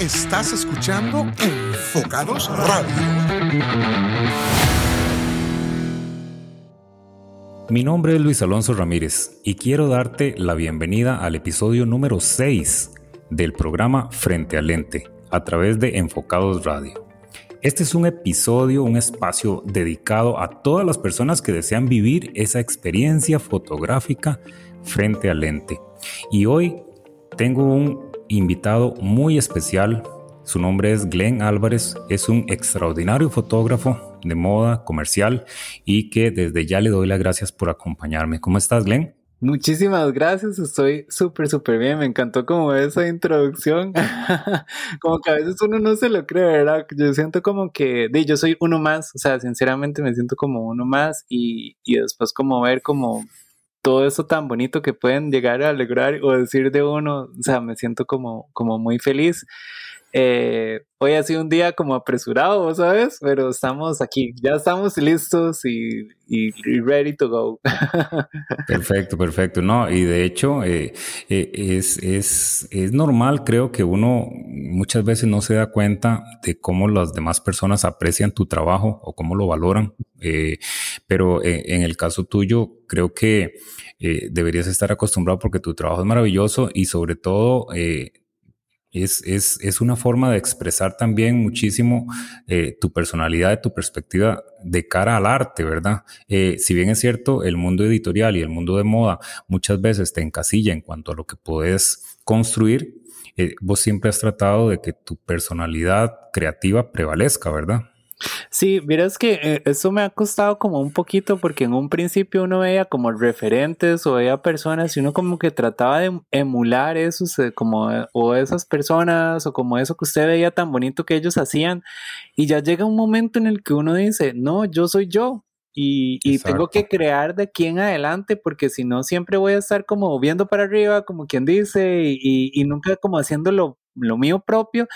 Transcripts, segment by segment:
Estás escuchando Enfocados Radio. Mi nombre es Luis Alonso Ramírez y quiero darte la bienvenida al episodio número 6 del programa Frente al Lente a través de Enfocados Radio. Este es un episodio, un espacio dedicado a todas las personas que desean vivir esa experiencia fotográfica frente al lente. Y hoy tengo un invitado muy especial. Su nombre es Glenn Álvarez. Es un extraordinario fotógrafo de moda comercial y que desde ya le doy las gracias por acompañarme. ¿Cómo estás, Glenn? Muchísimas gracias, estoy súper, súper bien, me encantó como esa introducción, como que a veces uno no se lo cree, ¿verdad? Yo siento como que, de, yo soy uno más, o sea, sinceramente me siento como uno más y, y después como ver como todo eso tan bonito que pueden llegar a alegrar o decir de uno, o sea, me siento como, como muy feliz. Eh, hoy ha sido un día como apresurado, ¿sabes? Pero estamos aquí, ya estamos listos y, ready to go. Perfecto, perfecto. No, y de hecho eh, eh, es, es, es, normal, creo que uno muchas veces no se da cuenta de cómo las demás personas aprecian tu trabajo o cómo lo valoran. pero en el caso tuyo, creo que deberías estar acostumbrado porque tu trabajo es maravilloso y sobre todo es, es, es, una forma de expresar también muchísimo eh, tu personalidad, tu perspectiva de cara al arte, ¿verdad? Eh, si bien es cierto, el mundo editorial y el mundo de moda muchas veces te encasilla en cuanto a lo que puedes construir, eh, vos siempre has tratado de que tu personalidad creativa prevalezca, ¿verdad? Sí, miras que eh, eso me ha costado como un poquito porque en un principio uno veía como referentes o veía personas y uno como que trataba de emular eso, como eh, o esas personas o como eso que usted veía tan bonito que ellos hacían y ya llega un momento en el que uno dice, no, yo soy yo, y, tengo que crear de aquí en adelante porque si no siempre voy a estar como viendo para arriba, como quien dice, y, y nunca como haciendo lo, lo, mío propio.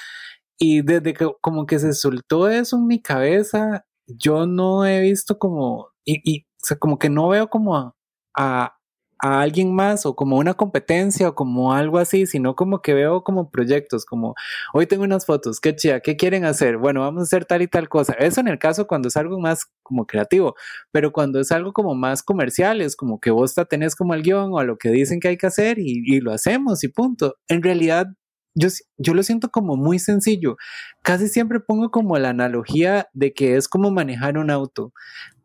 Y desde que como que se soltó eso en mi cabeza, yo no he visto como, y, y como que no veo como a, a, alguien más o como una competencia o como algo así, sino como que veo como proyectos, como hoy tengo unas fotos, qué chida, qué quieren hacer, bueno, vamos a hacer tal y tal cosa. Eso en el caso cuando es algo más como creativo, pero cuando es algo como más comercial, es como que vos te tenés como el guion o a lo que dicen que hay que hacer y, y lo hacemos y punto. En realidad yo, yo lo siento como muy sencillo. Casi siempre pongo como la analogía de que es como manejar un auto.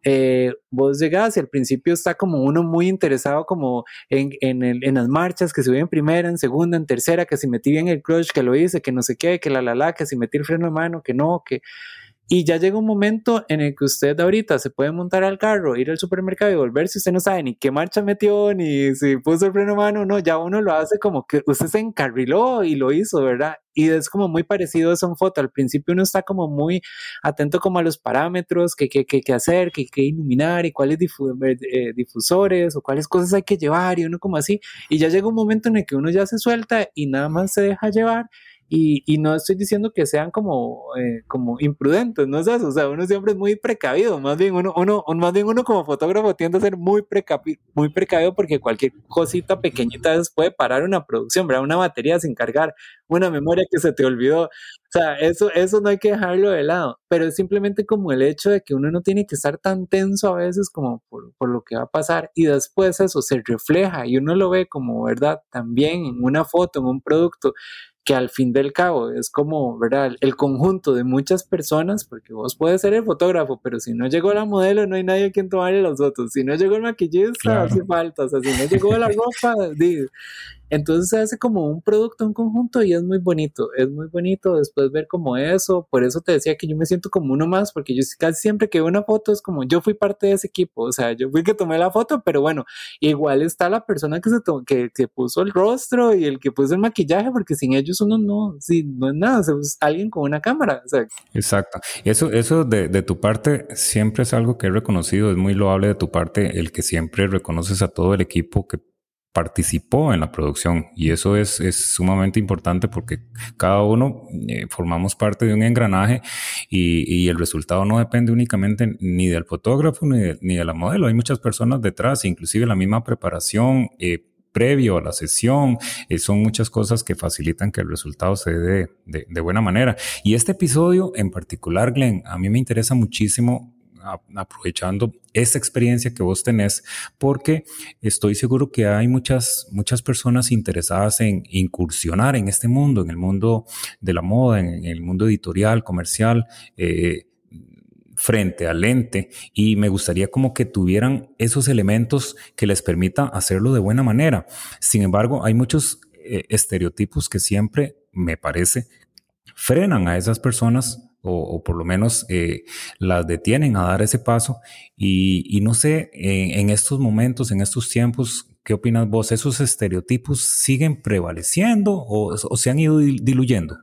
Eh, vos llegás y al principio está como uno muy interesado como en, en, el, en, las marchas, que se en primera, en segunda, en tercera, que si metí bien el clutch, que lo hice, que no sé qué, que la la la, que si metí el freno de mano, que no, que y ya llega un momento en el que usted ahorita se puede montar al carro, ir al supermercado y volver si usted no sabe ni qué marcha metió, ni si puso el freno mano, no, ya uno lo hace como que usted se encarriló y lo hizo, ¿verdad? Y es como muy parecido eso en foto. Al principio uno está como muy atento como a los parámetros, qué que, que, que, hacer, qué, qué iluminar y cuáles eh, difusores o cuáles cosas hay que llevar y uno como así. Y ya llega un momento en el que uno ya se suelta y nada más se deja llevar y, no estoy diciendo que sean como, eh, como imprudentes, no es eso, o sea, uno siempre es muy precavido, más bien uno, uno, más bien uno como fotógrafo tiende a ser muy, muy precavido porque cualquier cosita pequeñita puede parar una producción, ¿verdad? Una batería sin cargar, una memoria que se te olvidó, o sea, eso, eso no hay que dejarlo de lado, pero es simplemente como el hecho de que uno no tiene que estar tan tenso a veces como por lo que va a pasar y después eso se refleja y uno lo ve como, ¿verdad? También en una foto, en un producto que al fin del cabo es como, ¿verdad? El conjunto de muchas personas, porque vos puedes ser el fotógrafo, pero si no llegó la modelo, no hay nadie a quien tomarle las fotos. Si no llegó el maquillista, hace falta. O sea, si no llegó la ropa, entonces se hace como un producto, un conjunto y es muy bonito, es muy bonito después ver como eso, por eso te decía que yo me siento como uno más, porque yo casi siempre que veo una foto es como yo fui parte de ese equipo, o sea, yo fui que tomé la foto, pero bueno, igual está la persona que se que, que, puso el rostro y el que puso el maquillaje, porque sin ellos uno no, sí, no es nada, es alguien con una cámara. Exacto. Eso, eso de, de tu parte siempre es algo que he reconocido, es muy loable de tu parte el que siempre reconoces a todo el equipo que participó en la producción y eso es, es sumamente importante porque cada uno eh, formamos parte de un engranaje y, y, el resultado no depende únicamente ni del fotógrafo ni de, ni de, la modelo, hay muchas personas detrás, inclusive la misma preparación. Eh, previo a la sesión, eh, son muchas cosas que facilitan que el resultado se dé de, de, buena manera. Y este episodio en particular, Glenn, a mí me interesa muchísimo aprovechando esta experiencia que vos tenés, porque estoy seguro que hay muchas, muchas personas interesadas en incursionar en este mundo, en el mundo de la moda, en, el mundo editorial, comercial. Eh, frente al lente y me gustaría como que tuvieran esos elementos que les permita hacerlo de buena manera. Sin embargo, hay muchos eh, estereotipos que siempre, me parece, frenan a esas personas o, por lo menos eh, las detienen a dar ese paso. Y, no sé, en, estos momentos, en estos tiempos, ¿qué opinas vos? ¿Esos estereotipos siguen prevaleciendo o se han ido diluyendo?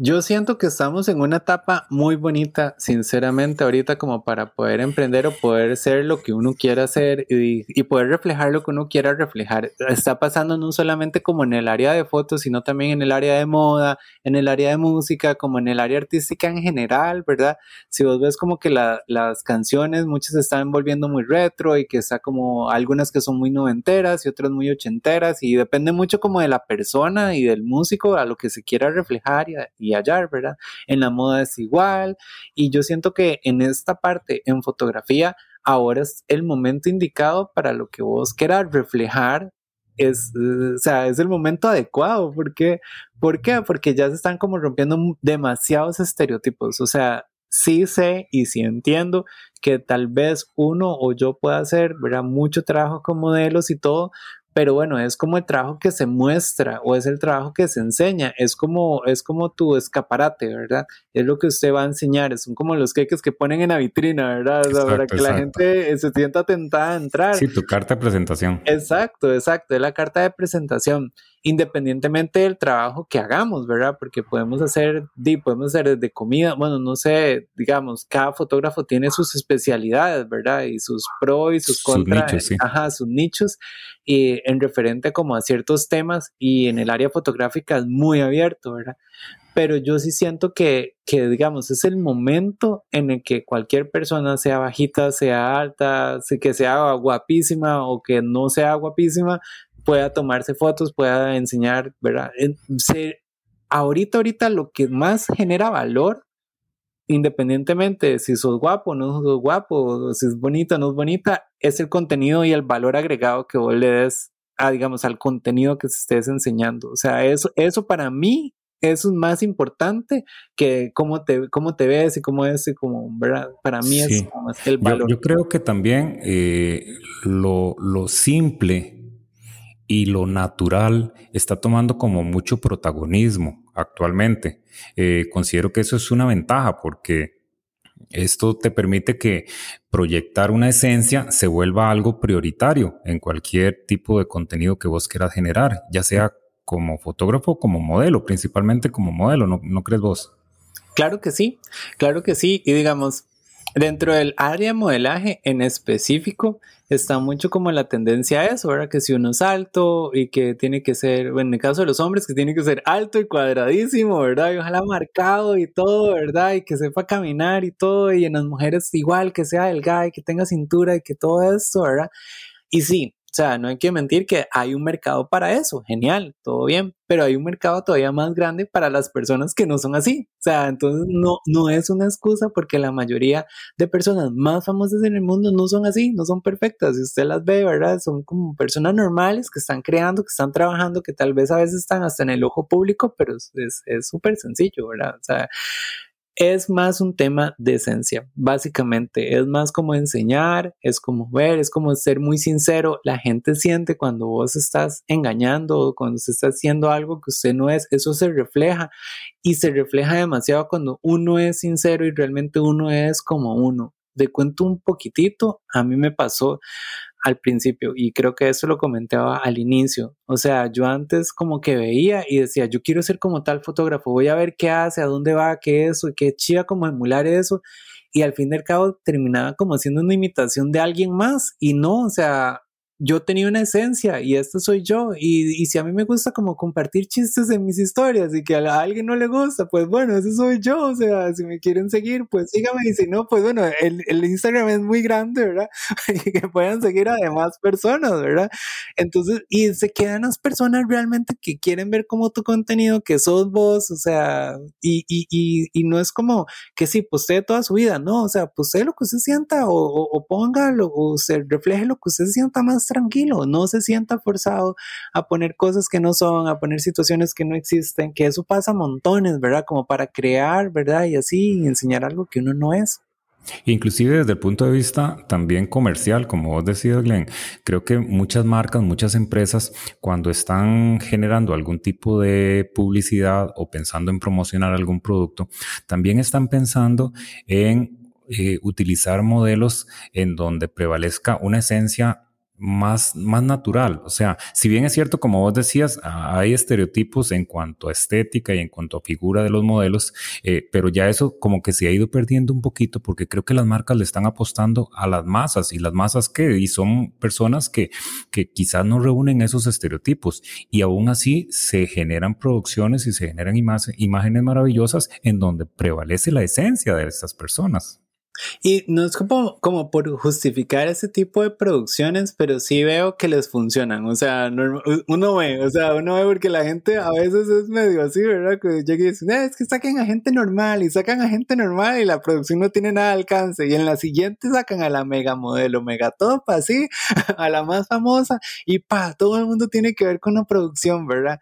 Yo siento que estamos en una etapa muy bonita, sinceramente, ahorita como para poder emprender o poder ser lo que uno quiera hacer y, poder reflejar lo que uno quiera reflejar. Está pasando no solamente como en el área de fotos, sino también en el área de moda, en el área de música, como en el área artística en general, ¿verdad? Si vos ves como que las canciones, muchas se están volviendo muy retro y que está como algunas que son muy noventeras y otras muy ochenteras y depende mucho como de la persona y del músico a lo que se quiera reflejar y hallar, ¿verdad? En la moda es igual y yo siento que en esta parte, en fotografía, ahora es el momento indicado para lo que vos quieras reflejar. Es, o sea, es el momento adecuado. ¿Por qué? ¿Por qué? Porque ya se están como rompiendo demasiados estereotipos. O sea, sí sé y sí entiendo que tal vez uno o yo pueda hacer ¿verdad? mucho trabajo con modelos y todo, pero bueno, es como el trabajo que se muestra o es el trabajo que se enseña, es como, es como tu escaparate, ¿verdad? Es lo que usted va a enseñar, son como los queques que ponen en la vitrina, ¿verdad? para que la gente se sienta tentada a entrar. Sí, tu carta de presentación. Exacto, exacto, es la carta de presentación independientemente del trabajo que hagamos, ¿verdad? Porque podemos hacer, podemos hacer desde comida, bueno, no sé, digamos, cada fotógrafo tiene sus especialidades, ¿verdad? Y sus pros y sus contras, sus nichos, ajá, sus nichos, y en referente como a ciertos temas y en el área fotográfica es muy abierto, ¿verdad? Pero yo sí siento que, que, digamos, es el momento en el que cualquier persona, sea bajita, sea alta, que sea guapísima o que no sea guapísima, pueda tomarse fotos, pueda enseñar, ¿verdad? ahorita, ahorita lo que más genera valor, independientemente de si sos guapo o no sos guapo, si es bonita o no es bonita, es el contenido y el valor agregado que vos le des a, digamos, al contenido que se estés enseñando. O sea, eso, eso para mí eso es más importante que cómo te, cómo te ves y cómo es, y como, ¿verdad? Para mí es el valor. Yo, creo que también eh, lo, lo simple y lo natural está tomando como mucho protagonismo actualmente. Eh, considero que eso es una ventaja porque esto te permite que proyectar una esencia se vuelva algo prioritario en cualquier tipo de contenido que vos quieras generar, ya sea como fotógrafo, como modelo, principalmente como modelo, ¿no, no crees vos? Claro que sí, claro que sí. Y digamos, Dentro del área de modelaje en específico está mucho como la tendencia a eso, ¿verdad? Que si uno es alto y que tiene que ser, bueno, en el caso de los hombres, que tiene que ser alto y cuadradísimo, ¿verdad? Y ojalá marcado y todo, ¿verdad? Y que sepa caminar y todo, y en las mujeres igual, que sea delgada y que tenga cintura y que todo esto, ¿verdad? Y sí, o sea, no hay que mentir que hay un mercado para eso, genial, todo bien, pero hay un mercado todavía más grande para las personas que no son así. O sea, entonces no, no es una excusa porque la mayoría de personas más famosas en el mundo no son así, no son perfectas. Si usted las ve, ¿verdad? Son como personas normales que están creando, que están trabajando, que tal vez a veces están hasta en el ojo público, pero es súper sencillo, ¿verdad? O sea, es más un tema de esencia, básicamente. Es más como enseñar, es como ver, es como ser muy sincero. La gente siente cuando vos estás engañando, cuando se está haciendo algo que usted no es, eso se refleja y se refleja demasiado cuando uno es sincero y realmente uno es como uno. De cuento un poquitito, a mí me pasó al principio y creo que eso lo comentaba al inicio. O sea, yo antes como que veía y decía, yo quiero ser como tal fotógrafo, voy a ver qué hace, a dónde va, qué eso, qué chía como emular eso. Y al fin y al cabo terminaba como haciendo una imitación de alguien más y no, o sea, yo tenía una esencia y esta soy yo. Y, y, si a mí me gusta como compartir chistes en mis historias y que a, alguien no le gusta, pues bueno, eso soy yo. O sea, si me quieren seguir, pues síganme. Y si no, pues bueno, el, el Instagram es muy grande, ¿verdad? y que puedan seguir a personas, ¿verdad? Entonces, y se quedan las personas realmente que quieren ver como tu contenido, que sos vos, o sea, y, y, y, no es como que sí, postee toda su vida, no, o sea, postee lo que usted sienta o, o, o póngalo o se refleje lo que usted sienta más tranquilo, no se sienta forzado a poner cosas que no son, a poner situaciones que no existen, que eso pasa montones, ¿verdad? Como para crear, ¿verdad? Y así enseñar algo que uno no es. Inclusive desde el punto de vista también comercial, como vos decías, Glenn, creo que muchas marcas, muchas empresas, cuando están generando algún tipo de publicidad o pensando en promocionar algún producto, también están pensando en eh, utilizar modelos en donde prevalezca una esencia más, más natural. O sea, si bien es cierto, como vos decías, hay estereotipos en cuanto a estética y en cuanto a figura de los modelos, eh, pero ya eso como que se ha ido perdiendo un poquito porque creo que las marcas le están apostando a las masas y las masas que, y son personas que, que quizás no reúnen esos estereotipos y aún así se generan producciones y se generan imágenes maravillosas en donde prevalece la esencia de estas personas. Y no es como, como por justificar ese tipo de producciones, pero sí veo que les funcionan. O sea, uno ve, o sea, uno ve porque la gente a veces es medio así, ¿verdad? Que llega y dice, es que saquen a gente normal y sacan a gente normal y la producción no tiene nada de alcance. Y en la siguiente sacan a la mega modelo, mega top, así, a la más famosa y pa, todo el mundo tiene que ver con la producción, ¿verdad?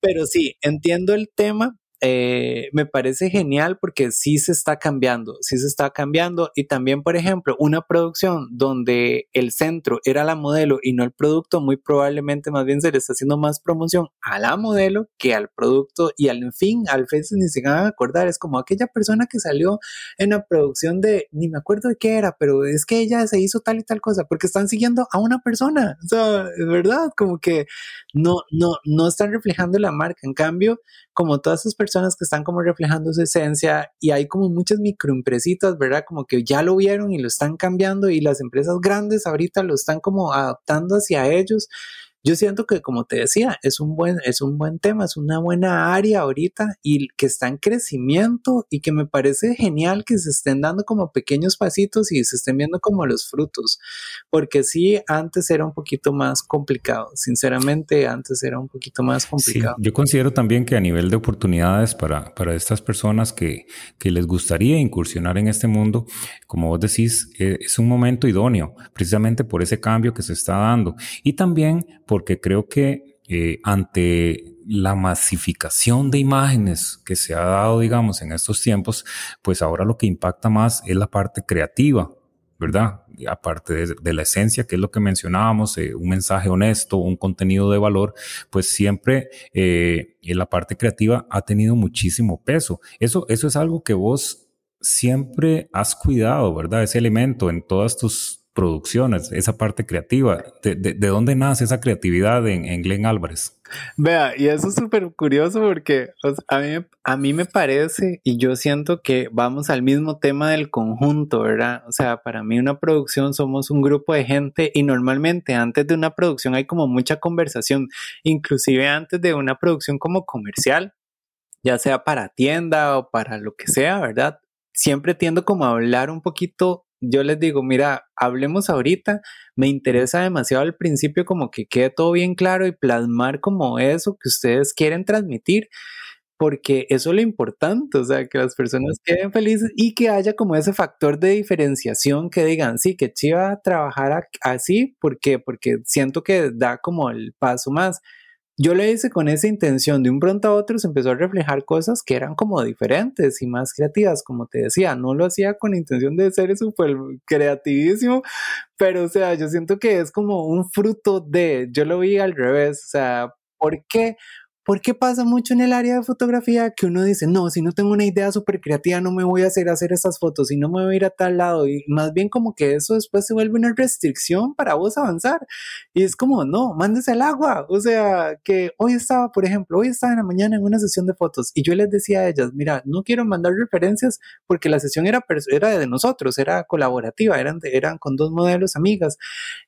Pero sí, entiendo el tema, eh, me parece genial porque sí se está cambiando, sí se está cambiando. Y también, por ejemplo, una producción donde el centro era la modelo y no el producto, muy probablemente más bien se le está haciendo más promoción a la modelo que al producto y al fin, al veces ni se van a acordar. Es como aquella persona que salió en la producción de, ni me acuerdo de qué era, pero es que ella se hizo tal y tal cosa porque están siguiendo a una persona. O sea, es verdad, como que no, no, no están reflejando la marca. En cambio, como todas esas personas que están como reflejando su esencia y hay como muchas microempresitas, ¿verdad? Como que ya lo vieron y lo están cambiando y las empresas grandes ahorita lo están como adaptando hacia ellos yo siento que, como te decía, es un buen, es un buen tema, es una buena área ahorita y que está en crecimiento y que me parece genial que se estén dando como pequeños pasitos y se estén viendo como los frutos, porque sí, antes era un poquito más complicado, sinceramente, antes era un poquito más complicado. yo considero también que a nivel de oportunidades para, para estas personas que, que les gustaría incursionar en este mundo, como vos decís, eh, es un momento idóneo, precisamente por ese cambio que se está dando. Y también porque creo que eh, ante la masificación de imágenes que se ha dado, digamos, en estos tiempos, pues ahora lo que impacta más es la parte creativa, ¿verdad? aparte de, la esencia, que es lo que mencionábamos, eh, un mensaje honesto, un contenido de valor, pues siempre eh, en la parte creativa ha tenido muchísimo peso. Eso, eso es algo que vos siempre has cuidado, ¿verdad? Ese elemento en todas tus, producciones, esa parte creativa. ¿De, de, dónde nace esa creatividad en, en Glenn Álvarez? Vea, y eso es súper curioso porque a, mí, a mí me parece y yo siento que vamos al mismo tema del conjunto, ¿verdad? O sea, para mí una producción somos un grupo de gente y normalmente antes de una producción hay como mucha conversación, inclusive antes de una producción como comercial, ya sea para tienda o para lo que sea, ¿verdad? Siempre tiendo como a hablar un poquito yo les digo, mira, hablemos ahorita, me interesa demasiado al principio como que quede todo bien claro y plasmar como eso que ustedes quieren transmitir, porque eso es lo importante, o sea, que las personas queden felices y que haya como ese factor de diferenciación que digan, sí, que chiva trabajar así, ¿por qué? Porque siento que da como el paso más. Yo lo hice con esa intención, de un pronto a otro se empezó a reflejar cosas que eran como diferentes y más creativas, como te decía, no lo hacía con intención de ser súper creativísimo, pero o sea, yo siento que es como un fruto de, yo lo vi al revés, o sea, ¿por qué? Porque pasa mucho en el área de fotografía que uno dice, no, si no tengo una idea súper creativa, no me voy a hacer hacer esas fotos y no me voy a ir a tal lado. Y más bien como que eso después se vuelve una restricción para vos avanzar. Y es como, no, mándese al agua. O sea, que hoy estaba, por ejemplo, hoy estaba en la mañana en una sesión de fotos y yo les decía a ellas, mira, no quiero mandar referencias porque la sesión era, era de nosotros, era colaborativa, eran, eran con dos modelos amigas.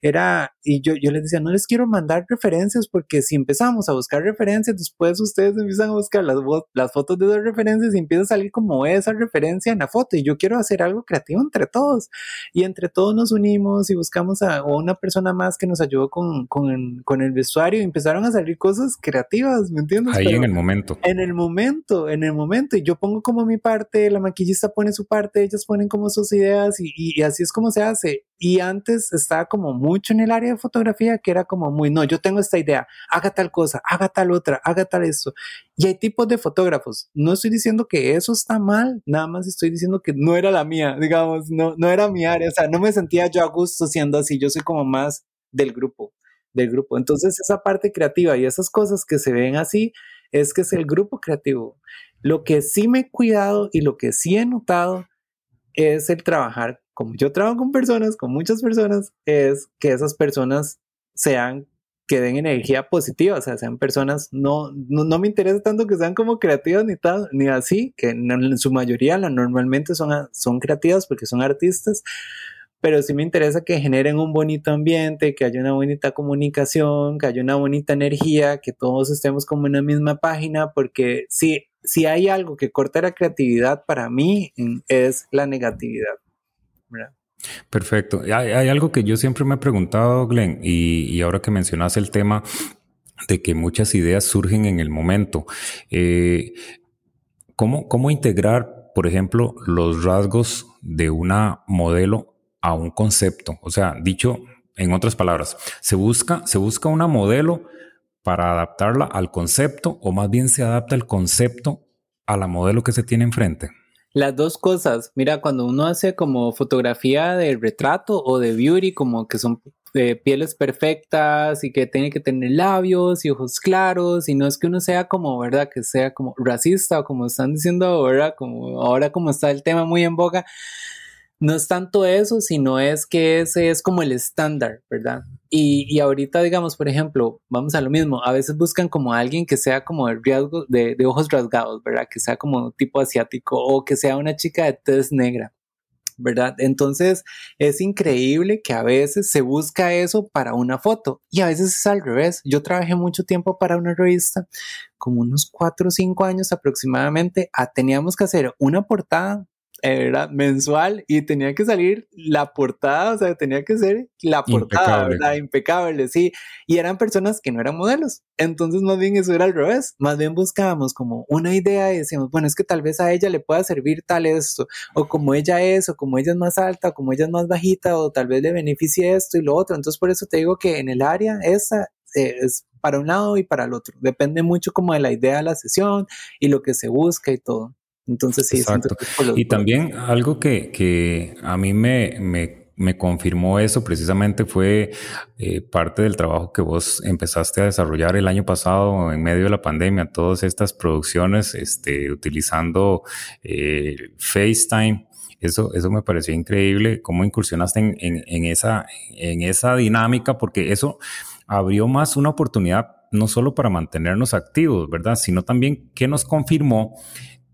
Era, y yo, yo les decía, no les quiero mandar referencias porque si empezamos a buscar referencias, después ustedes empiezan a buscar las, las fotos de esas referencias y empieza a salir como esa referencia en la foto. Y yo quiero hacer algo creativo entre todos. Y entre todos nos unimos y buscamos a una persona más que nos ayudó con, con, con el vestuario y empezaron a salir cosas creativas, ¿me entiendes? Ahí en el momento. En el momento, en el momento. Y yo pongo como mi parte, la maquillista pone su parte, ellas ponen como sus ideas y, y así es como se hace. Y antes estaba como mucho en el área de fotografía que era como muy, no, yo tengo esta idea, haga tal cosa, haga tal otra, haga tal eso. Y hay tipos de fotógrafos. No estoy diciendo que eso está mal, nada más estoy diciendo que no era la mía, digamos, no, no era mi área, o sea, no me sentía yo a gusto siendo así, yo soy como más del grupo, del grupo. Entonces esa parte creativa y esas cosas que se ven así es que es el grupo creativo. Lo que sí me he cuidado y lo que sí he notado es el trabajar como yo trabajo con personas, con muchas personas, es que esas personas sean, que den energía positiva, o sea, sean personas, no, no, me interesa tanto que sean como creativas ni, tal, ni así, que en, su mayoría la, normalmente son, son creativas porque son artistas, pero sí me interesa que generen un bonito ambiente, que haya una bonita comunicación, que haya una bonita energía, que todos estemos como en la misma página, porque si, si hay algo que corta la creatividad para mí es la negatividad. Perfecto. Hay, algo que yo siempre me he preguntado, Glenn, y, ahora que mencionas el tema de que muchas ideas surgen en el momento. Eh, ¿cómo, ¿Cómo integrar, por ejemplo, los rasgos de una modelo a un concepto? O sea, dicho en otras palabras, ¿se busca, se busca una modelo para adaptarla al concepto o más bien se adapta el concepto a la modelo que se tiene enfrente? Las dos cosas, mira, cuando uno hace como fotografía de retrato o de beauty, como que son eh, pieles perfectas y que tiene que tener labios y ojos claros y no es que uno sea como, ¿verdad? Que sea como racista o como están diciendo ahora, como ahora como está el tema muy en boga, no es tanto eso, sino es que ese es como el estándar, ¿verdad? Y, y, ahorita, digamos, por ejemplo, vamos a lo mismo, a veces buscan como alguien que sea como de, riesgo, de, ojos rasgados, ¿verdad? Que sea como tipo asiático o que sea una chica de tez negra. ¿verdad? Entonces es increíble que a veces se busca eso para una foto y a veces es al revés. Yo trabajé mucho tiempo para una revista, como unos cuatro o cinco años aproximadamente, ah, teníamos que hacer una portada era mensual y tenía que salir la portada, o sea, tenía que ser la portada, impecable. ¿verdad? Impecable, sí. Y eran personas que no eran modelos. Entonces, más bien eso era al revés. Más bien buscábamos como una idea y decíamos, bueno, es que tal vez a ella le pueda servir tal esto, o como ella es, o como ella es más alta, o como ella es más bajita, o tal vez le beneficie esto y lo otro. Entonces, por eso te digo que en el área esa eh, es para un lado y para el otro. Depende mucho como de la idea de la sesión y lo que se busca y todo. Entonces sí, Exacto. y también algo que, que a mí me, me, me, confirmó eso precisamente fue eh, parte del trabajo que vos empezaste a desarrollar el año pasado en medio de la pandemia, todas estas producciones este, utilizando eh, FaceTime. Eso, eso me pareció increíble, cómo incursionaste en, en, en, esa, en esa dinámica, porque eso abrió más una oportunidad no solo para mantenernos activos, ¿verdad? Sino también que nos confirmó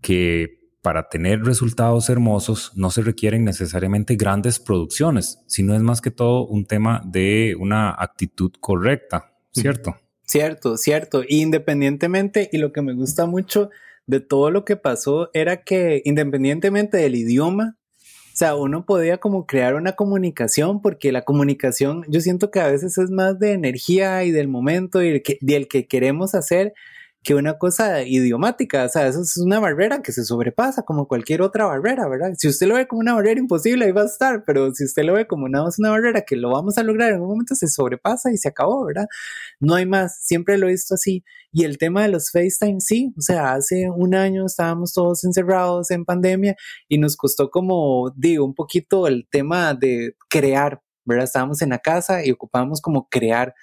que para tener resultados hermosos no se requieren necesariamente grandes producciones, sino es más que todo un tema de una actitud correcta, ¿cierto? Cierto, cierto. Independientemente, y lo que me gusta mucho de todo lo que pasó era que independientemente del idioma, o sea, uno podía como crear una comunicación porque la comunicación yo siento que a veces es más de energía y del momento y el que, y el que queremos hacer que una cosa idiomática, o sea, eso es una barrera que se sobrepasa como cualquier otra barrera, ¿verdad? Si usted lo ve como una barrera imposible, ahí va a estar, pero si usted lo ve como una, una barrera que lo vamos a lograr en un momento, se sobrepasa y se acabó, ¿verdad? No hay más, siempre lo he visto así. Y el tema de los FaceTime, sí, o sea, hace un año estábamos todos encerrados en pandemia y nos costó como, digo, un poquito el tema de crear, ¿verdad? Estábamos en la casa y ocupábamos como crear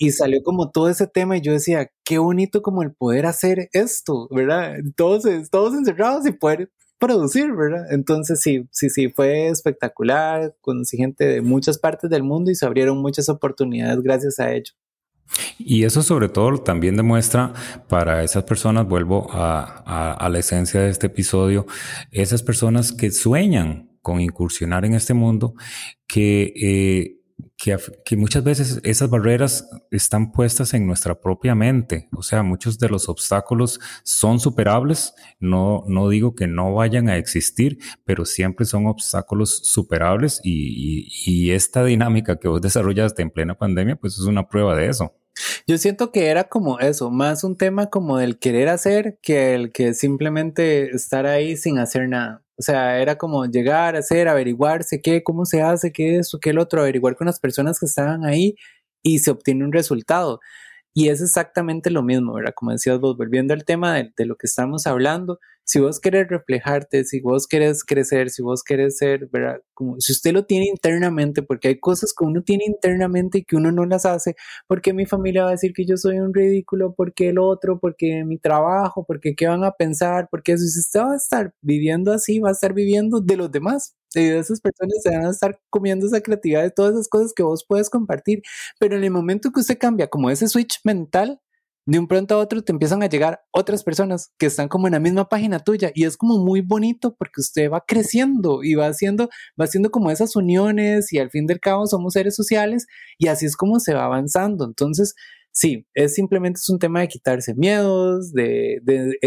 y salió como todo ese tema y yo decía, qué bonito como el poder hacer esto, ¿verdad? Todos, todos encerrados y poder producir, ¿verdad? Entonces sí, sí, sí, fue espectacular, conocí gente de muchas partes del mundo y se abrieron muchas oportunidades gracias a ello. Y eso sobre todo también demuestra para esas personas, vuelvo a, a la esencia de este episodio, esas personas que sueñan con incursionar en este mundo, que eh, que, muchas veces esas barreras están puestas en nuestra propia mente. O sea, muchos de los obstáculos son superables. No, no digo que no vayan a existir, pero siempre son obstáculos superables y, y esta dinámica que vos desarrollaste en plena pandemia, pues es una prueba de eso. Yo siento que era como eso, más un tema como del querer hacer que el que simplemente estar ahí sin hacer nada. O sea, era como llegar, hacer, averiguarse qué, cómo se hace, qué esto, qué el otro, averiguar con las personas que estaban ahí y se obtiene un resultado. Y es exactamente lo mismo, ¿verdad? Como decías vos, volviendo al tema de, de lo que estamos hablando, si vos querés reflejarte, si vos querés crecer, si vos querés ser, ¿verdad? Como si usted lo tiene internamente, porque hay cosas que uno tiene internamente y que uno no las hace, porque mi familia va a decir que yo soy un ridículo, porque el otro, porque mi trabajo, porque qué van a pensar, porque si usted va a estar viviendo así, va a estar viviendo de los demás. Y esas personas se van a estar comiendo esa creatividad de todas esas cosas que vos puedes compartir. Pero en el momento que usted cambia como ese switch mental, de un pronto a otro te empiezan a llegar otras personas que están como en la misma página tuya y es como muy bonito porque usted va creciendo y va haciendo, va haciendo como esas uniones y al fin del cabo somos seres sociales y así es como se va avanzando. Entonces, sí, es simplemente es un tema de quitarse miedos, de, de,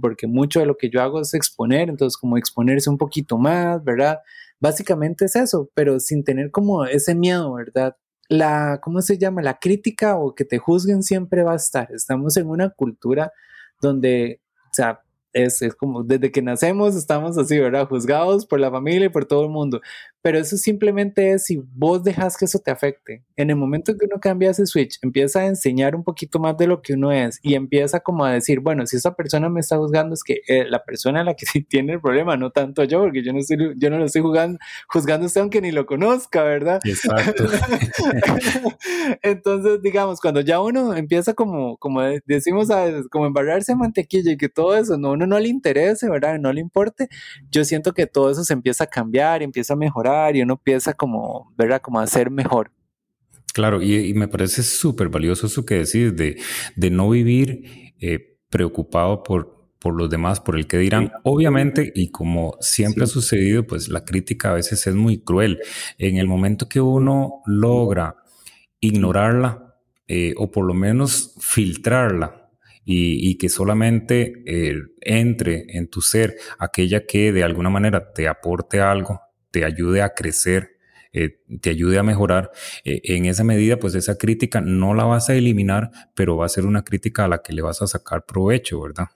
porque mucho de lo que yo hago es exponer, entonces como exponerse un poquito más, ¿verdad? Básicamente es eso, pero sin tener como ese miedo, ¿verdad? La, ¿cómo se llama? La crítica o que te juzguen siempre va a estar. Estamos en una cultura donde, o sea, es, como desde que nacemos estamos así, ¿verdad? Juzgados por la familia y por todo el mundo. Pero eso simplemente es si vos dejas que eso te afecte. En el momento que uno cambia ese switch, empieza a enseñar un poquito más de lo que uno es y empieza como a decir, bueno, si esa persona me está juzgando es que eh, la persona a la que tiene el problema, no tanto yo, porque yo no, estoy, yo no lo estoy jugando, juzgando a usted aunque ni lo conozca, ¿verdad? Exacto. Entonces, digamos, cuando ya uno empieza como, como decimos, a, como embarrarse mantequilla y que todo eso, no, uno no le interese, ¿verdad? No le importe, yo siento que todo eso se empieza a cambiar, empieza a mejorar y uno piensa como, ¿verdad? Como a ser mejor. Claro, y, me parece súper valioso eso que decís de, de no vivir eh, preocupado por, por los demás, por el que dirán. Obviamente, y como siempre ha sucedido, pues la crítica a veces es muy cruel. En el momento que uno logra ignorarla eh, o por lo menos filtrarla y, y que solamente eh, entre en tu ser aquella que de alguna manera te aporte algo, te ayude a crecer, eh, te ayude a mejorar, eh, en esa medida, pues esa crítica no la vas a eliminar, pero va a ser una crítica a la que le vas a sacar provecho, ¿verdad?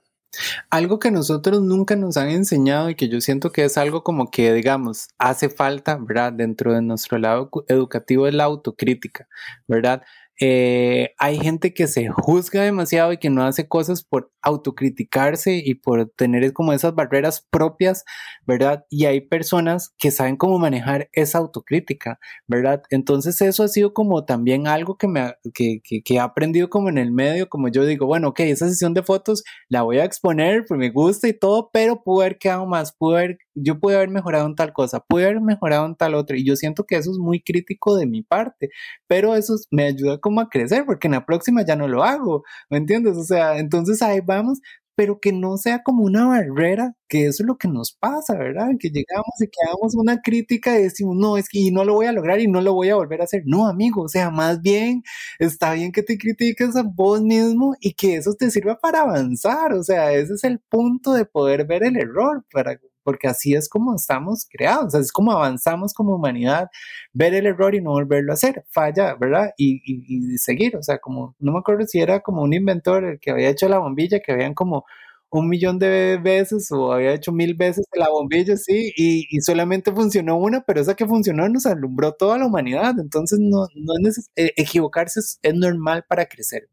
Algo que nosotros nunca nos han enseñado y que yo siento que es algo como que, digamos, hace falta, ¿verdad? Dentro de nuestro lado educativo es la autocrítica, ¿verdad? Eh, hay gente que se juzga demasiado y que no hace cosas por autocriticarse y por tener como esas barreras propias, ¿verdad? Y hay personas que saben cómo manejar esa autocrítica, ¿verdad? Entonces eso ha sido como también algo que me que, que, he aprendido como en el medio, como yo digo, bueno, ok, esa sesión de fotos la voy a exponer, pues me gusta y todo, pero pude haber quedado más, pude haber, yo pude haber mejorado en tal cosa, pude haber mejorado en tal otra, y yo siento que eso es muy crítico de mi parte, pero eso me ayuda como a crecer, porque en la próxima ya no lo hago, ¿me entiendes? O sea, entonces ahí vamos, pero que no sea como una barrera, que eso es lo que nos pasa, ¿verdad? Que llegamos y que hagamos una crítica y decimos, no, es que no lo voy a lograr y no lo voy a volver a hacer. No, amigo, o sea, más bien está bien que te critiques a vos mismo y que eso te sirva para avanzar, o sea, ese es el punto de poder ver el error, para porque así es como estamos creados, es como avanzamos como humanidad, ver el error y no volverlo a hacer, falla, ¿verdad? Y, seguir, o sea, como, no me acuerdo si era como un inventor el que había hecho la bombilla, que habían como un millón de veces o había hecho mil veces la bombilla, sí, y, solamente funcionó una, pero esa que funcionó nos alumbró toda la humanidad. Entonces, no, no es eh, equivocarse es, normal para crecer.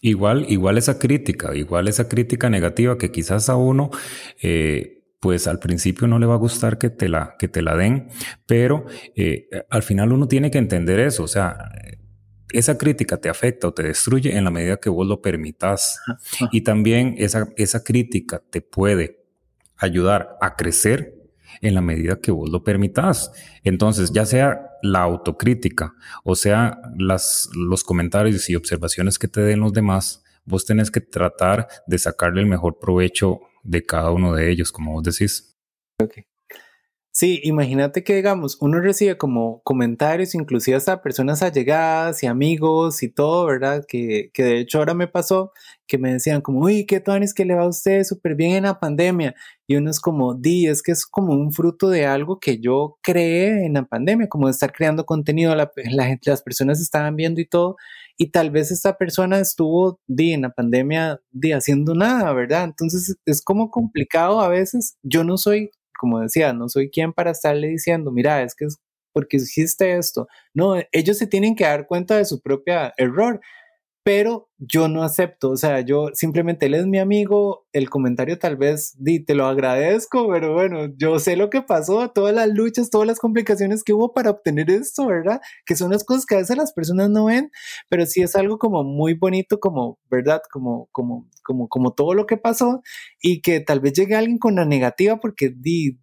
Igual, igual esa crítica, igual esa crítica negativa que quizás a uno eh, pues al principio no le va a gustar que te la, que te la den, pero eh, al final uno tiene que entender eso, o sea, esa crítica te afecta o te destruye en la medida que vos lo permitas. Y también esa, esa crítica te puede ayudar a crecer en la medida que vos lo permitas. Entonces, ya sea la autocrítica o sea las, los comentarios y observaciones que te den los demás, vos tenés que tratar de sacarle el mejor provecho de cada uno de ellos, como vos decís. Sí, imagínate que, digamos, uno recibe como comentarios, inclusive hasta personas allegadas y amigos y todo, ¿verdad? Que, que de hecho ahora me pasó que me decían como, uy, qué es que le va a usted súper bien en la pandemia. Y uno es como, di, es que es como un fruto de algo que yo creé en la pandemia, como de estar creando contenido, la, la las personas estaban viendo y todo. Y tal vez esta persona estuvo, di, en la pandemia, di, haciendo nada, ¿verdad? Entonces es como complicado a veces. Yo no soy como decía, no soy quien para estarle diciendo, mira, es que es porque hiciste esto. No, ellos se tienen que dar cuenta de su propio error pero yo no acepto, o sea, yo simplemente él es mi amigo, el comentario tal vez, di, te lo agradezco, pero bueno, yo sé lo que pasó, todas las luchas, todas las complicaciones que hubo para obtener esto, ¿verdad? Que son las cosas que a veces las personas no ven, pero sí es algo como muy bonito, como, ¿verdad? Como, como, como, como todo lo que pasó y que tal vez llegue alguien con la negativa porque di,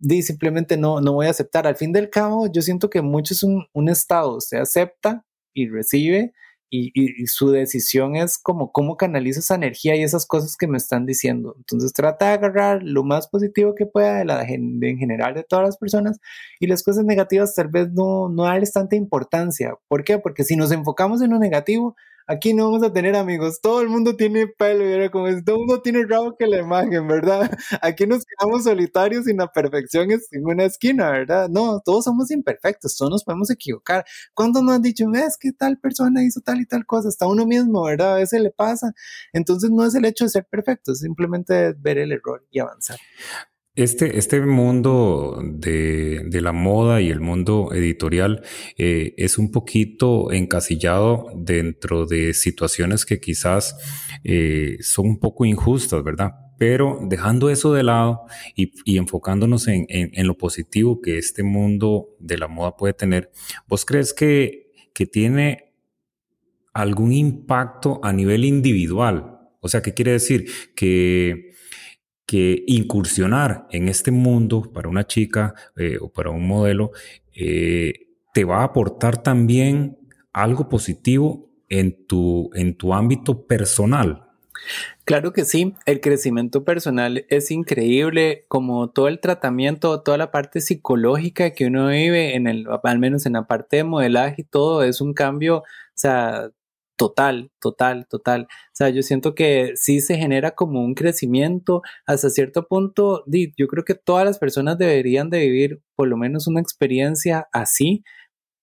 di simplemente no, no voy a aceptar. Al fin del cabo, yo siento que mucho es un, un estado, se acepta y recibe y, su decisión es como cómo canaliza esa energía y esas cosas que me están diciendo. Entonces trata de agarrar lo más positivo que pueda de la en general de todas las personas y las cosas negativas tal vez no, no darles tanta importancia. ¿Por qué? Porque si nos enfocamos en lo negativo, aquí no vamos a tener amigos, todo el mundo tiene pelo, y era como todo el mundo tiene rabo que la imagen, ¿verdad? Aquí nos quedamos solitarios y la perfección en una esquina, ¿verdad? No, todos somos imperfectos, todos nos podemos equivocar. ¿Cuándo nos han dicho, es que tal persona hizo tal y tal cosa? Hasta uno mismo, ¿verdad? A veces le pasa. Entonces no es el hecho de ser perfecto, es simplemente ver el error y avanzar. Este, este mundo de, la moda y el mundo editorial eh, es un poquito encasillado dentro de situaciones que quizás eh, son un poco injustas, ¿verdad? Pero dejando eso de lado y, enfocándonos en, lo positivo que este mundo de la moda puede tener, ¿vos crees que, que tiene algún impacto a nivel individual? O sea, ¿qué quiere decir? Que que incursionar en este mundo para una chica eh, o para un modelo eh, te va a aportar también algo positivo en tu, en tu ámbito personal. Claro que sí, el crecimiento personal es increíble, como todo el tratamiento, toda la parte psicológica que uno vive en el, al menos en la parte de modelaje y todo, es un cambio, o sea, total, total, total. O sea, yo siento que sí se genera como un crecimiento hasta cierto punto. Yo creo que todas las personas deberían de vivir por lo menos una experiencia así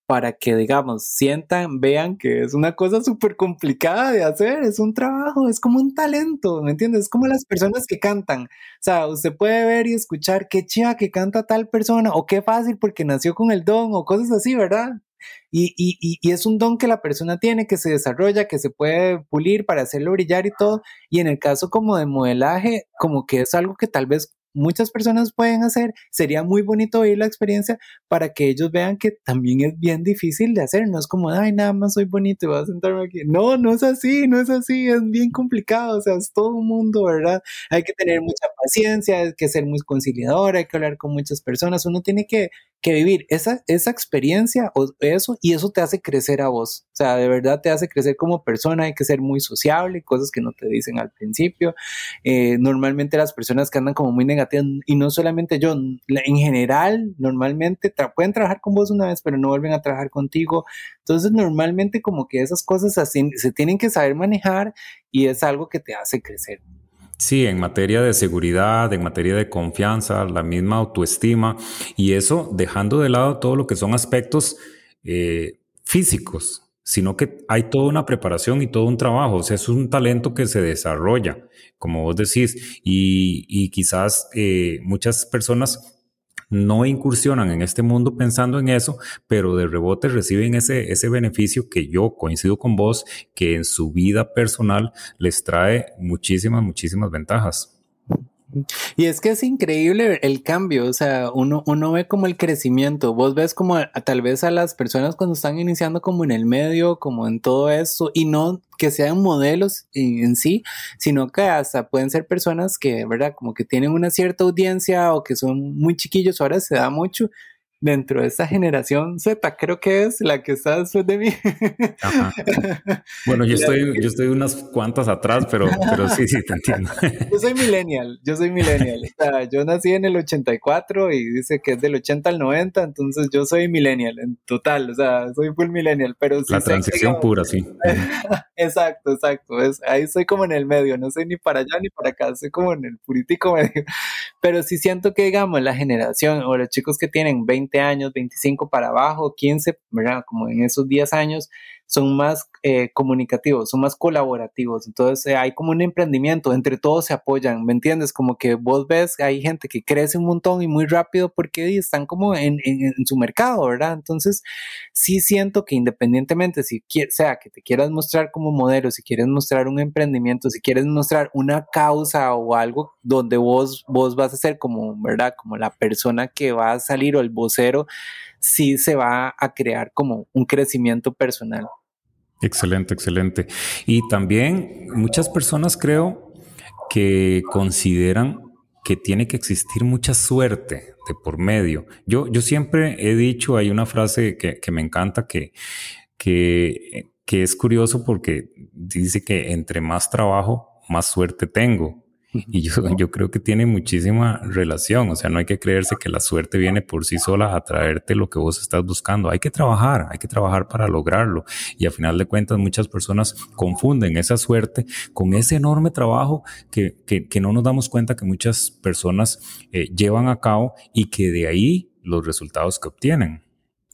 para que, digamos, sientan, vean que es una cosa súper complicada de hacer, es un trabajo, es como un talento, ¿me entiendes? Es como las personas que cantan. O sea, usted puede ver y escuchar qué chiva que canta tal persona, o qué fácil porque nació con el don, o cosas así, ¿verdad? Y, y, y, es un don que la persona tiene, que se desarrolla, que se puede pulir para hacerlo brillar y todo. Y en el caso como de modelaje, como que es algo que tal vez muchas personas pueden hacer. Sería muy bonito oír la experiencia para que ellos vean que también es bien difícil de hacer. No es como, ay, nada más soy bonito y voy a sentarme aquí. No, no es así, no es así, es bien complicado. O sea, es todo un mundo, ¿verdad? Hay que tener mucha paciencia, hay que ser muy conciliador, hay que hablar con muchas personas. Uno tiene que que vivir esa, esa experiencia o eso y eso te hace crecer a vos. O sea, de verdad te hace crecer como persona, hay que ser muy sociable, cosas que no te dicen al principio. Eh, normalmente las personas que andan como muy negativas, y no solamente yo, en general, normalmente pueden trabajar con vos una vez, pero no vuelven a trabajar contigo. Entonces, normalmente como que esas cosas así se tienen que saber manejar y es algo que te hace crecer. Sí, en materia de seguridad, en materia de confianza, la misma autoestima y eso dejando de lado todo lo que son aspectos eh, físicos, sino que hay toda una preparación y todo un trabajo, o sea, es un talento que se desarrolla, como vos decís, y, quizás eh, muchas personas no incursionan en este mundo pensando en eso, pero de rebote reciben ese, ese beneficio que yo coincido con vos, que en su vida personal les trae muchísimas, muchísimas ventajas. Y es que es increíble el cambio, o sea, uno, uno ve como el crecimiento, vos ves como tal vez a las personas cuando están iniciando como en el medio, como en todo eso, y no que sean modelos en, sí, sino que hasta pueden ser personas que, ¿verdad? Como que tienen una cierta audiencia o que son muy chiquillos, ahora se da mucho, dentro de esta generación Z, creo que es la que está después de mí. Bueno, yo estoy, yo estoy unas cuantas atrás, pero, pero sí, sí, te entiendo. Yo soy millennial, yo soy millennial. O sea, yo nací en el 84 y dice que es del 80 al 90, entonces yo soy millennial en total, o sea, soy full millennial, pero La transición pura, sí. exacto, exacto. Es, ahí soy como en el medio, no soy ni para allá ni para acá, soy como en el puritico medio. Pero sí siento que, digamos, la generación o los chicos que tienen 20 años, 25 para abajo, 15, ¿verdad? Como en esos 10 años, son más eh, comunicativos, son más colaborativos. Entonces eh, hay como un emprendimiento, entre todos se apoyan, ¿me entiendes? Como que vos ves, hay gente que crece un montón y muy rápido porque están como en, su mercado, ¿verdad? Entonces sí siento que independientemente si sea que te quieras mostrar como modelo, si quieres mostrar un emprendimiento, si quieres mostrar una causa o algo donde vos, vos vas a ser como, ¿verdad? Como la persona que va a salir o el vocero, sí se va a crear como un crecimiento personal. Excelente, excelente. Y también muchas personas creo que consideran que tiene que existir mucha suerte de por medio. Yo, yo siempre he dicho, hay una frase que, me encanta que, que, que es curioso porque dice que entre más trabajo, más suerte tengo. Y yo, yo creo que tiene muchísima relación, o sea, no hay que creerse que la suerte viene por sí sola a traerte lo que vos estás buscando, hay que trabajar, hay que trabajar para lograrlo. Y a final de cuentas muchas personas confunden esa suerte con ese enorme trabajo que, que, que no nos damos cuenta que muchas personas eh, llevan a cabo y que de ahí los resultados que obtienen.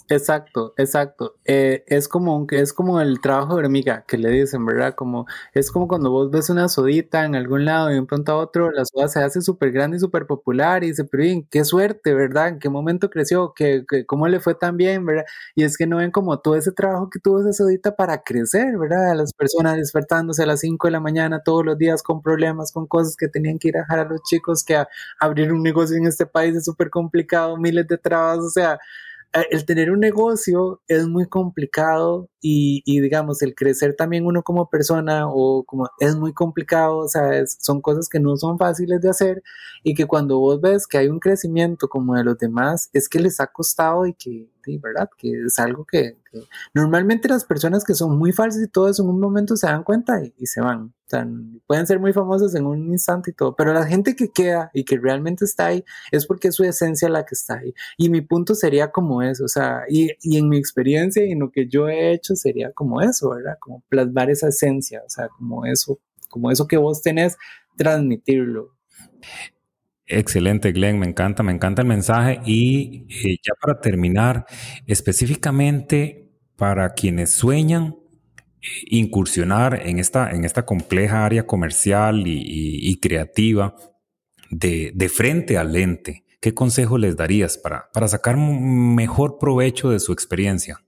Exacto, exacto. Eh, es como es como el trabajo de hormiga que le dicen, ¿verdad? Como es como cuando vos ves una sodita en algún lado y un pronto a otro la soda se hace súper grande y súper popular y dice, pero bien, qué suerte, ¿verdad? ¿En qué momento creció? ¿Qué, cómo le fue tan bien, verdad? Y es que no ven como todo ese trabajo que tuvo esa sodita para crecer, ¿verdad? Las personas despertándose a las 5 de la mañana todos los días con problemas, con cosas que tenían que ir a dejar a los chicos, que abrir un negocio en este país es súper complicado, miles de trabas, o sea, el tener un negocio es muy complicado y, digamos, el crecer también uno como persona o como es muy complicado, o sea, son cosas que no son fáciles de hacer y que cuando vos ves que hay un crecimiento como de los demás, es que les ha costado y que, ¿verdad? Que es algo que, normalmente las personas que son muy falsas y todo eso en un momento se dan cuenta y, se van. Sea, pueden ser muy famosas en un instante y todo, pero la gente que queda y que realmente está ahí es porque es su esencia la que está ahí. Y mi punto sería como eso, o sea, y, y en mi experiencia y en lo que yo he hecho, sería como eso, ¿verdad? Como plasmar esa esencia, o sea, como eso, como eso que vos tenés, transmitirlo. Excelente, Glenn, me encanta, me encanta el mensaje. Y eh, ya para terminar, específicamente para quienes sueñan incursionar en esta, en esta compleja área comercial y, creativa de, frente al lente, ¿qué consejo les darías para, para sacar mejor provecho de su experiencia?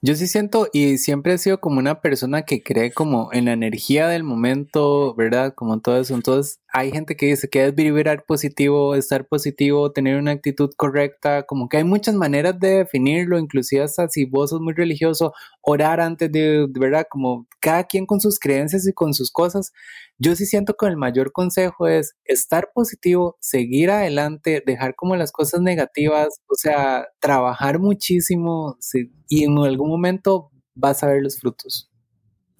Yo sí siento y siempre he sido como una persona que cree como en la energía del momento, ¿verdad? Como todo eso. Entonces hay gente que dice que es vibrar positivo, estar positivo, tener una actitud correcta, como que hay muchas maneras de definirlo, inclusive hasta si vos sos muy religioso, orar antes de, ¿verdad? Como cada quien con sus creencias y con sus cosas. Yo sí siento que el mayor consejo es estar positivo, seguir adelante, dejar como las cosas negativas, o sea, trabajar muchísimo y en algún momento vas a ver los frutos.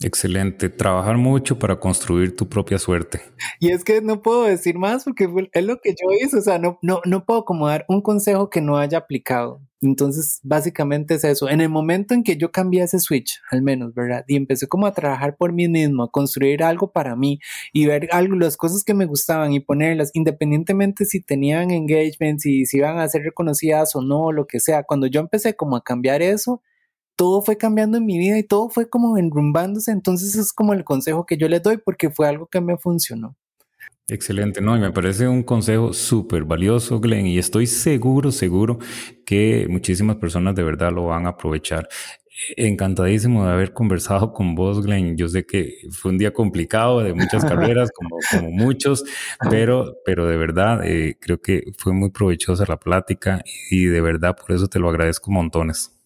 Excelente, trabajar mucho para construir tu propia suerte. Y es que no puedo decir más porque es lo que yo hice, o sea, no, no, no puedo como dar un consejo que no haya aplicado. Entonces, básicamente es eso. En el momento en que yo cambié ese switch, al menos, ¿verdad? Y empecé como a trabajar por mí mismo, a construir algo para mí y ver algo, las cosas que me gustaban y ponerlas, independientemente si tenían engagement, si, si iban a ser reconocidas o no, lo que sea. Cuando yo empecé como a cambiar eso, todo fue cambiando en mi vida y todo fue como enrumbándose. Entonces es como el consejo que yo les doy porque fue algo que me funcionó. Excelente, no, y me parece un consejo súper valioso, Glenn, y estoy seguro, seguro que muchísimas personas de verdad lo van a aprovechar. Encantadísimo de haber conversado con vos, Glenn. Yo sé que fue un día complicado de muchas carreras, como, como muchos, pero, pero de verdad eh, creo que fue muy provechosa la plática y de verdad por eso te lo agradezco montones.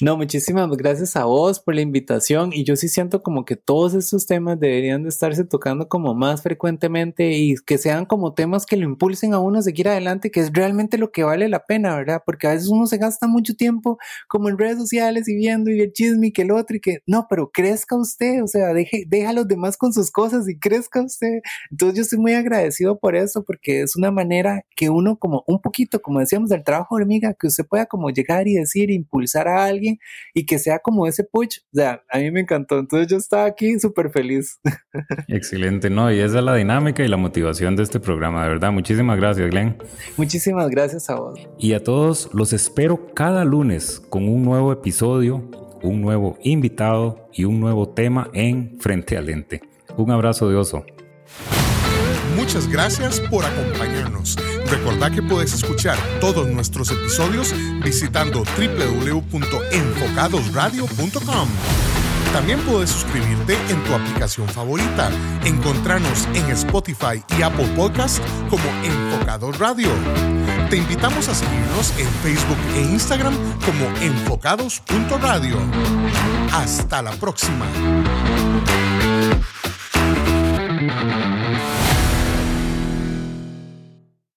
No, muchísimas gracias a vos por la invitación y yo sí siento como que todos estos temas deberían de estarse tocando como más frecuentemente y que sean como temas que lo impulsen a uno a seguir adelante, que es realmente lo que vale la pena, ¿verdad? Porque a veces uno se gasta mucho tiempo como en redes sociales y viendo y el chisme y que el otro y que no, pero crezca usted, o sea, deje, deja a los demás con sus cosas y crezca usted. Entonces yo estoy muy agradecido por eso porque es una manera que uno como un poquito, como decíamos, del trabajo hormiga, que usted pueda como llegar y decir, impulsar a alguien y que sea como ese push. O sea, a mí me encantó. Entonces yo estaba aquí súper feliz. Excelente, ¿no? Y esa es la dinámica y la motivación de este programa, de verdad. Muchísimas gracias, Glenn. Muchísimas gracias a vos. Y a todos los espero cada lunes con un nuevo episodio, un nuevo invitado y un nuevo tema en Frente al Lente. Un abrazo de oso. Muchas gracias por acompañarnos. Recordá que puedes escuchar todos nuestros episodios visitando www.enfocadosradio.com. También puedes suscribirte en tu aplicación favorita. Encontrarnos en Spotify y Apple Podcast como Enfocados Radio. Te invitamos a seguirnos en Facebook e Instagram como enfocados.radio. Hasta la próxima.